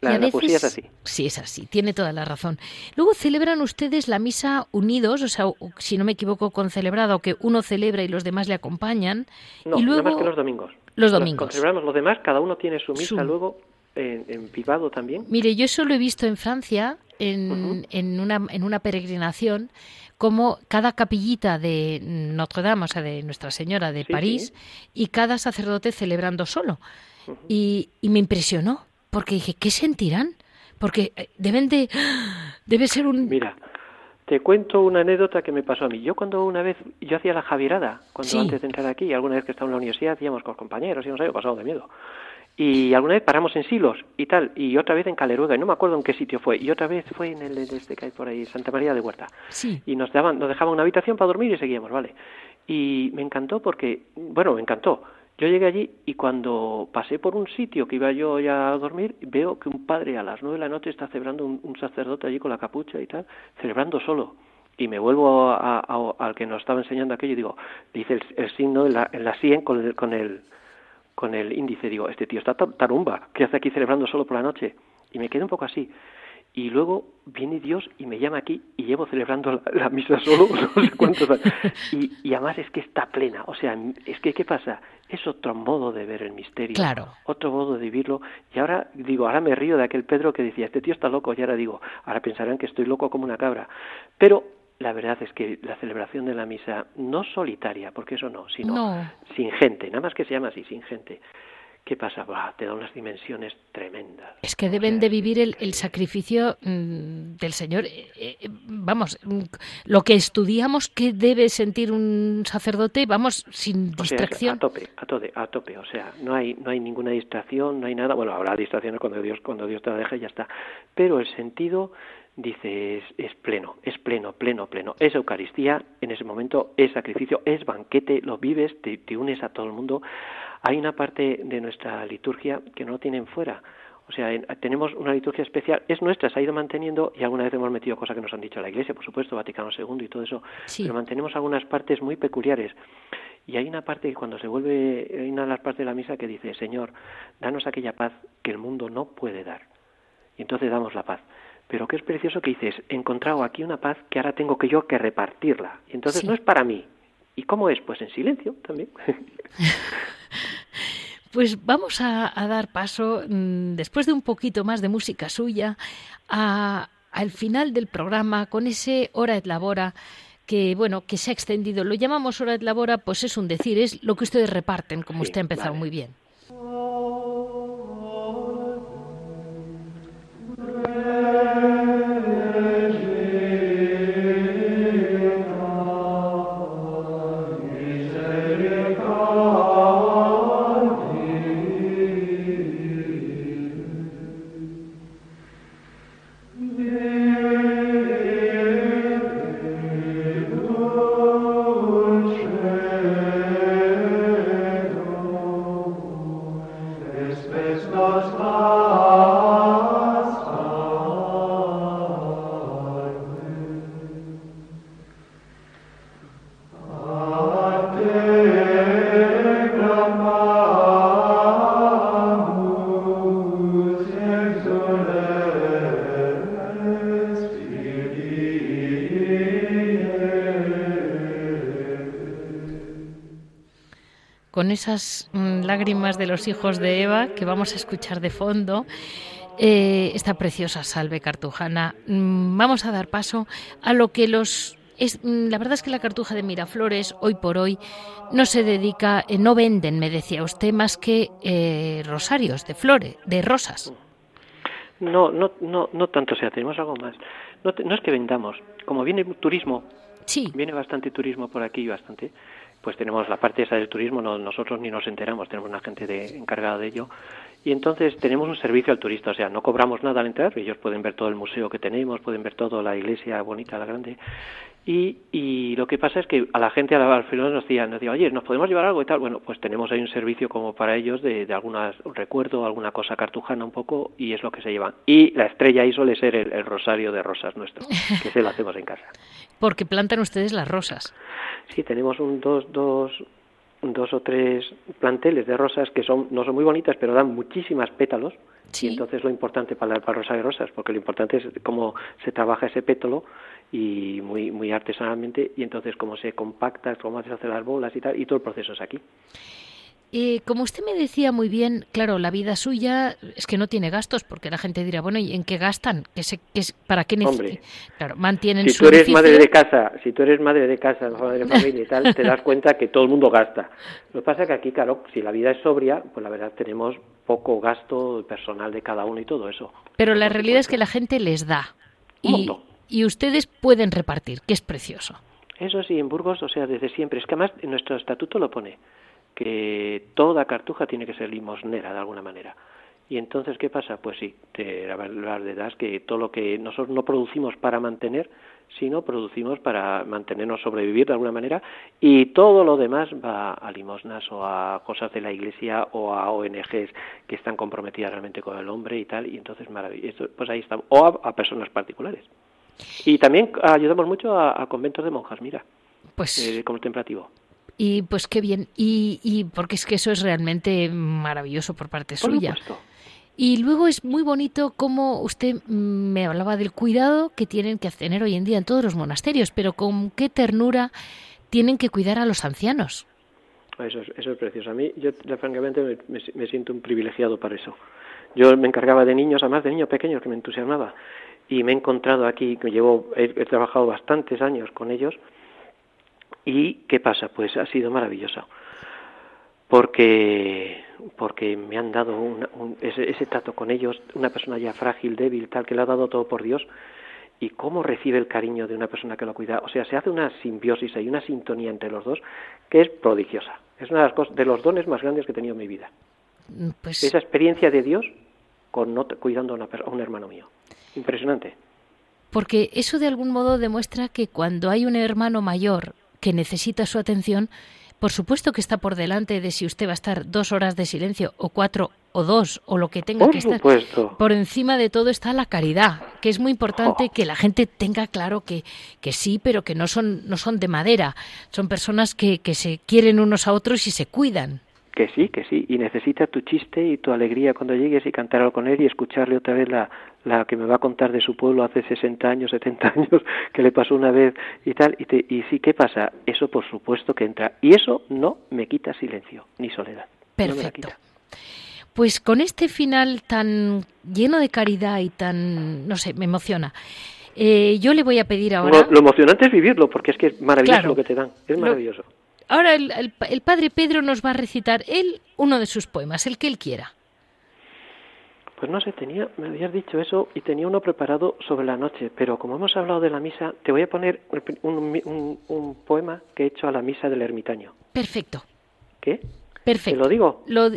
La, poesía es así. Sí, es así, tiene toda la razón. Luego celebran ustedes la misa unidos, o sea, si no me equivoco, con celebrado, que uno celebra y los demás le acompañan. No, y luego... nada más que los domingos. Los domingos. celebramos los demás, cada uno tiene su misa luego en, privado también. Mire, yo eso lo he visto en Francia, en, en, una, en una peregrinación, como cada capillita de Notre Dame, o sea, de Nuestra Señora de París, y cada sacerdote celebrando solo. y, y me impresionó porque dije, ¿qué sentirán? Porque eh, deben de... *gasps* Debe ser un... Mira, te cuento una anécdota que me pasó a mí. Yo cuando una vez, yo hacía la Javierada, cuando antes de entrar aquí, alguna vez que estaba en la universidad, hacíamos con compañeros y no sé, pasado de miedo. Y alguna vez paramos en Silos y tal, y otra vez en Caleruega, y no me acuerdo en qué sitio fue, y otra vez fue en el de este que hay por ahí, Santa María de Huerta. Sí. Y nos daban, nos dejaban una habitación para dormir y seguíamos, ¿vale? Y me encantó porque, bueno, me encantó. Yo llegué allí y cuando pasé por un sitio que iba yo ya a dormir, veo que un padre a las nueve de la noche está celebrando un, sacerdote allí con la capucha y tal, celebrando solo. Y me vuelvo al que nos estaba enseñando aquello y digo, dice el, signo en la, en la sien con el, con el, con el índice. Digo, este tío está tarumba, ¿qué hace aquí celebrando solo por la noche? Y me quedé un poco así. y luego viene Dios y me llama aquí y llevo celebrando la, misa solo *laughs* no sé cuántos años. Y, y, además es que está plena. O sea, es que, ¿qué pasa? Es otro modo de ver el misterio. Claro. Otro modo de vivirlo. Y ahora digo, ahora me río de aquel Pedro que decía, este tío está loco. Y ahora digo, ahora pensarán que estoy loco como una cabra. Pero la verdad es que la celebración de la misa, no solitaria, porque eso no, sino sin gente, nada más que se llama así, sin gente, ¿Qué pasa? te da unas dimensiones tremendas. Es que deben de vivir el, sacrificio mm, del Señor. Eh, eh, vamos, mm, lo que estudiamos que debe sentir un sacerdote, vamos, sin distracción. a tope, a tope, a tope. O sea, no hay, no hay ninguna distracción, no hay nada. Bueno, habrá distracciones cuando Dios, cuando Dios te la deja y ya está. Pero el sentido dice es, pleno, es pleno, pleno, pleno. Es Eucaristía, en ese momento es sacrificio, es banquete, lo vives, te, te unes a todo el mundo. Hay una parte de nuestra liturgia que no tienen fuera. O sea, tenemos una liturgia especial, es nuestra, se ha ido manteniendo y alguna vez hemos metido cosas que nos han dicho la Iglesia, por supuesto, Vaticano II y todo eso, pero mantenemos algunas partes muy peculiares. Y hay una parte que cuando se vuelve, hay una de las partes de la misa que dice, Señor, danos aquella paz que el mundo no puede dar. Y entonces damos la paz. Pero qué es precioso que dices, he encontrado aquí una paz que ahora tengo que yo que repartirla. Y entonces no es para mí. ¿Y cómo es? Pues en silencio también. *laughs* Pues vamos a, dar paso, mm, después de un poquito más de música suya, al final del programa con ese hora et labora que bueno que se ha extendido. Lo llamamos hora et labora, pues es un decir, es lo que ustedes reparten, como usted ha empezado muy bien. Esas mm, lágrimas de los hijos de Eva que vamos a escuchar de fondo. Eh, esta preciosa salve cartujana. Mm, vamos a dar paso a lo que los es, mm, la verdad es que la cartuja de Miraflores hoy por hoy no se dedica, eh, no venden, me decía usted, más que eh, rosarios de flores, de rosas. No, no, no, no tanto, o sea, tenemos algo más. No, no es que vendamos, como viene turismo, sí. viene bastante turismo por aquí, bastante pues tenemos la parte esa del turismo, no, nosotros ni nos enteramos, tenemos una gente de, encargada de ello. Y entonces tenemos un servicio al turista, o sea, no cobramos nada al entrar, ellos pueden ver todo el museo que tenemos, pueden ver toda la iglesia bonita, la grande. Y, y lo que pasa es que a la gente al final nos decía, nos decía, oye, ¿nos podemos llevar algo y tal? Bueno, pues tenemos ahí un servicio como para ellos de, de algunas recuerdo, alguna cosa cartujana un poco, y es lo que se llevan. Y la estrella ahí suele ser el, el rosario de rosas nuestro, *laughs* que se lo hacemos en casa. Porque plantan ustedes las rosas. Sí, tenemos un, dos, dos, dos o tres planteles de rosas que son no son muy bonitas, pero dan muchísimas pétalos. Y entonces lo importante para la rosa de rosas, porque lo importante es cómo se trabaja ese pétalo y muy muy artesanalmente y entonces cómo se compacta, cómo se hacen las bolas y tal y todo el proceso es aquí. Eh, como usted me decía muy bien, claro, la vida suya es que no tiene gastos, porque la gente dirá, bueno, ¿y en qué gastan? ¿Qué se, qué, ¿Para qué necesitan? Claro, mantienen si tú eres madre de casa, si tú eres madre de casa, madre de familia y tal, te das cuenta que todo el mundo gasta. Lo que pasa es que aquí, claro, si la vida es sobria, pues la verdad tenemos poco gasto personal de cada uno y todo eso. Pero la realidad es que la gente les da. Y, y ustedes pueden repartir, que es precioso. Eso sí, en Burgos, o sea, desde siempre. Es que además nuestro estatuto lo pone que toda cartuja tiene que ser limosnera de alguna manera. Y entonces, ¿qué pasa? Pues sí, te, es que todo lo que nosotros no producimos para mantener, sino producimos para mantenernos, sobrevivir de alguna manera, y todo lo demás va a limosnas o a cosas de la iglesia o a ONGs que están comprometidas realmente con el hombre y tal, y entonces maravilloso, pues ahí estamos, o a, personas particulares. Y también ayudamos mucho a, conventos de monjas, mira, pues, eh, contemplativo. Y pues qué bien. Y, y porque es que eso es realmente maravilloso por parte suya. Y luego es muy bonito cómo usted me hablaba del cuidado que tienen que tener hoy en día en todos los monasterios, pero con qué ternura tienen que cuidar a los ancianos. Eso es, eso es precioso. A mí, yo francamente me, siento un privilegiado para eso. Yo me encargaba de niños, además de niños pequeños que me entusiasmaba, y me he encontrado aquí, que llevo, he, trabajado bastantes años con ellos, y ¿qué pasa? Pues ha sido maravilloso, porque porque me han dado ese, ese trato con ellos, una persona ya frágil, débil, tal, que le ha dado todo por Dios, y cómo recibe el cariño de una persona que lo cuida. O sea, se hace una simbiosis y una sintonía entre los dos que es prodigiosa. Es una de las cosas, de los dones más grandes que he tenido en mi vida. Mm, pues... Esa experiencia de Dios con no, cuidando a, un hermano mío. Impresionante. Porque eso de algún modo demuestra que cuando hay un hermano mayor que necesita su atención, por supuesto que está por delante de si usted va a estar dos horas de silencio o cuatro o dos o lo que tenga que estar. Por encima de todo está la caridad, que es muy importante que la gente tenga claro que, que sí, pero que no son, no son de madera. Son personas que, que se quieren unos a otros y se cuidan. Que sí, que sí, y necesita tu chiste y tu alegría cuando llegues y cantar algo con él y escucharle otra vez la, la que me va a contar de su pueblo hace 60 años, 70 años, *laughs* que le pasó una vez y tal. Y, te, y sí, ¿qué pasa? Eso por supuesto que entra. Y eso no me quita silencio ni soledad. Perfecto. pues con este final tan lleno de caridad y tan, no sé, me emociona. Eh, yo le voy a pedir ahora. Lo, emocionante es vivirlo, porque es que es maravilloso lo que te dan. Es maravilloso. Ahora el, el, padre Pedro nos va a recitar él uno de sus poemas, el que él quiera. Pues no sé, tenía, me habías dicho eso y tenía uno preparado sobre la noche, pero como hemos hablado de la misa, te voy a poner un, un, un poema que he hecho a la misa del ermitaño. Perfecto. ¿Qué? Perfecto. lo digo? Lo,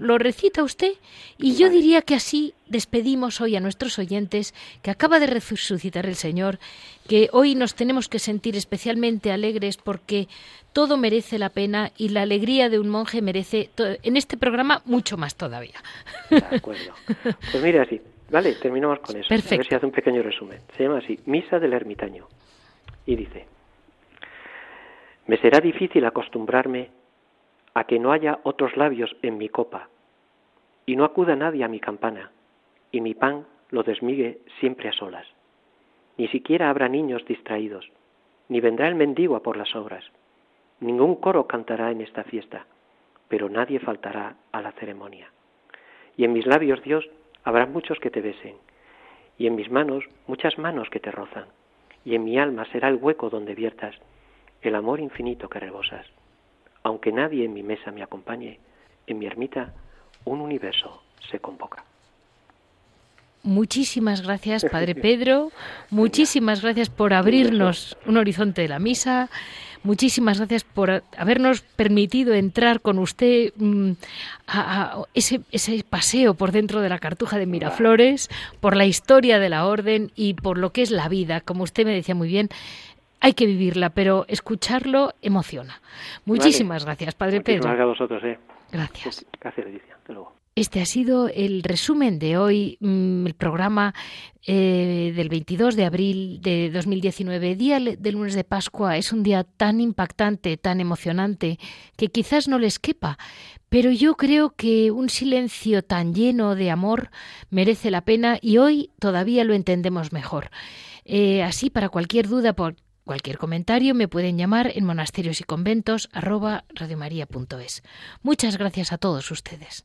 lo, recita usted y yo diría que así despedimos hoy a nuestros oyentes que acaba de resucitar el Señor, que hoy nos tenemos que sentir especialmente alegres porque todo merece la pena y la alegría de un monje merece en este programa mucho más todavía. De acuerdo. Pues mira así, vale, terminamos con eso. Perfecto. A ver si hace un pequeño resumen. Se llama así, Misa del Ermitaño. Y dice, me será difícil acostumbrarme a que no haya otros labios en mi copa, y no acuda nadie a mi campana, y mi pan lo desmigue siempre a solas. Ni siquiera habrá niños distraídos, ni vendrá el mendigo a por las obras. Ningún coro cantará en esta fiesta, pero nadie faltará a la ceremonia. Y en mis labios, Dios, habrá muchos que te besen, y en mis manos muchas manos que te rozan, y en mi alma será el hueco donde viertas el amor infinito que rebosas aunque nadie en mi mesa me acompañe, en mi ermita un universo se convoca. Muchísimas gracias, Padre *laughs* Pedro. Muchísimas gracias por abrirnos un horizonte de la misa. Muchísimas gracias por habernos permitido entrar con usted mm, a, ese, ese, paseo por dentro de la cartuja de Miraflores, por la historia de la orden y por lo que es la vida. Como usted me decía muy bien, hay que vivirla, pero escucharlo emociona. Muchísimas gracias, Padre Pedro. Gracias a vosotros. Eh. Gracias. Gracias, Leticia. Hasta luego. Este ha sido el resumen de hoy, mm, el programa eh, del 22 de abril de 2019, día del lunes de Pascua. Es un día tan impactante, tan emocionante, que quizás no les quepa, pero yo creo que un silencio tan lleno de amor merece la pena y hoy todavía lo entendemos mejor. Eh, así, para cualquier duda, por Cualquier comentario me pueden llamar en monasterios y conventos Muchas gracias a todos ustedes.